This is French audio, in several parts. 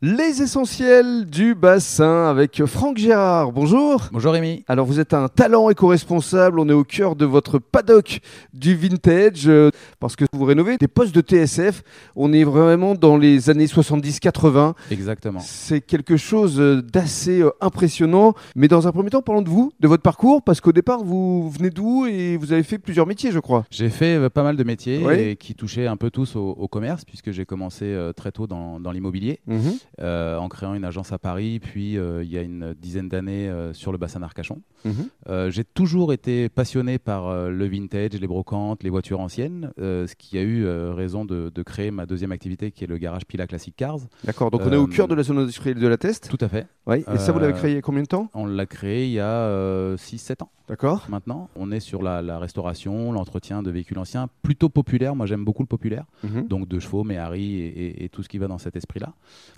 Les essentiels du bassin avec Franck Gérard. Bonjour. Bonjour Rémi. Alors vous êtes un talent éco-responsable, on est au cœur de votre paddock du vintage euh, parce que vous rénovez des postes de TSF. On est vraiment dans les années 70-80. Exactement. C'est quelque chose euh, d'assez euh, impressionnant. Mais dans un premier temps, parlons de vous, de votre parcours, parce qu'au départ, vous venez d'où et vous avez fait plusieurs métiers, je crois. J'ai fait euh, pas mal de métiers et qui touchaient un peu tous au, au commerce puisque j'ai commencé très tôt dans, dans l'immobilier euh, en créant une agence à Paris puis euh, il y a une dizaine d'années euh, sur le bassin d'Arcachon. Mhm. J'ai toujours été passionné par le vintage, les brocantes, les voitures anciennes, ce qui a eu raison de, de créer ma deuxième activité qui est le garage Pila Classic Cars. D'accord, donc on est au cœur de la zone industrielle de la Teste. Tout à fait. Oui. Et ça, vous l'avez Euh, créé il y a combien de temps? On l'a créé il y a 6-7 ans. D'accord. maintenant. On est sur la, la restauration, l'entretien de véhicules anciens, plutôt populaire. Moi, j'aime beaucoup le populaire, Mhm. donc de chevaux, Méhari et, et- et tout ce qui va dans cet esprit-là.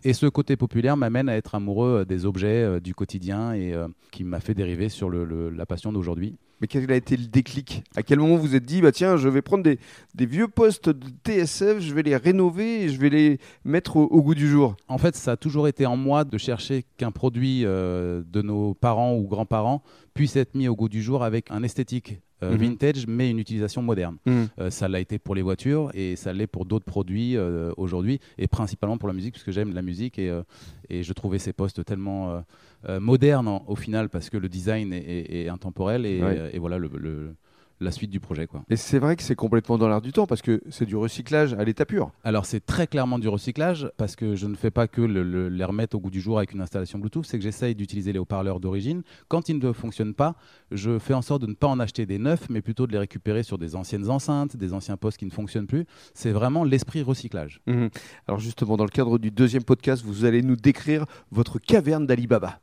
Et ce côté populaire m'amène à être amoureux euh, des objets euh, du quotidien et euh, qui m'a fait dériver sur le- le- la passion d'aujourd'hui. Mais quel a été le déclic? À quel moment vous vous êtes dit, bah tiens, je vais prendre des, vieux postes de TSF, je vais les rénover et je vais les mettre au, au goût du jour? En fait, ça a toujours été en moi de chercher qu'un produit euh, de nos parents ou grands-parents puisse être mis au goût du jour avec un esthétique euh, Mhm. vintage, mais une utilisation moderne. Euh, ça l'a été pour les voitures et ça l'est pour d'autres produits euh, aujourd'hui et principalement pour la musique puisque j'aime la musique et, et je trouvais ces postes tellement modernes en- au final parce que le design est, est- est intemporel et, Ouais. et voilà le, le- la suite du projet. Quoi. Et c'est vrai que c'est complètement dans l'air du temps parce que c'est du recyclage à l'état pur. Alors c'est très clairement du recyclage parce que je ne fais pas que le- le- les remettre au goût du jour avec une installation Bluetooth, c'est que j'essaye d'utiliser les haut-parleurs d'origine. Quand ils ne fonctionnent pas, je fais en sorte de ne pas en acheter des neufs, mais plutôt de les récupérer sur des anciennes enceintes, des anciens postes qui ne fonctionnent plus. C'est vraiment l'esprit recyclage. Alors justement, dans le cadre du deuxième podcast, vous allez nous décrire votre caverne d'Alibaba.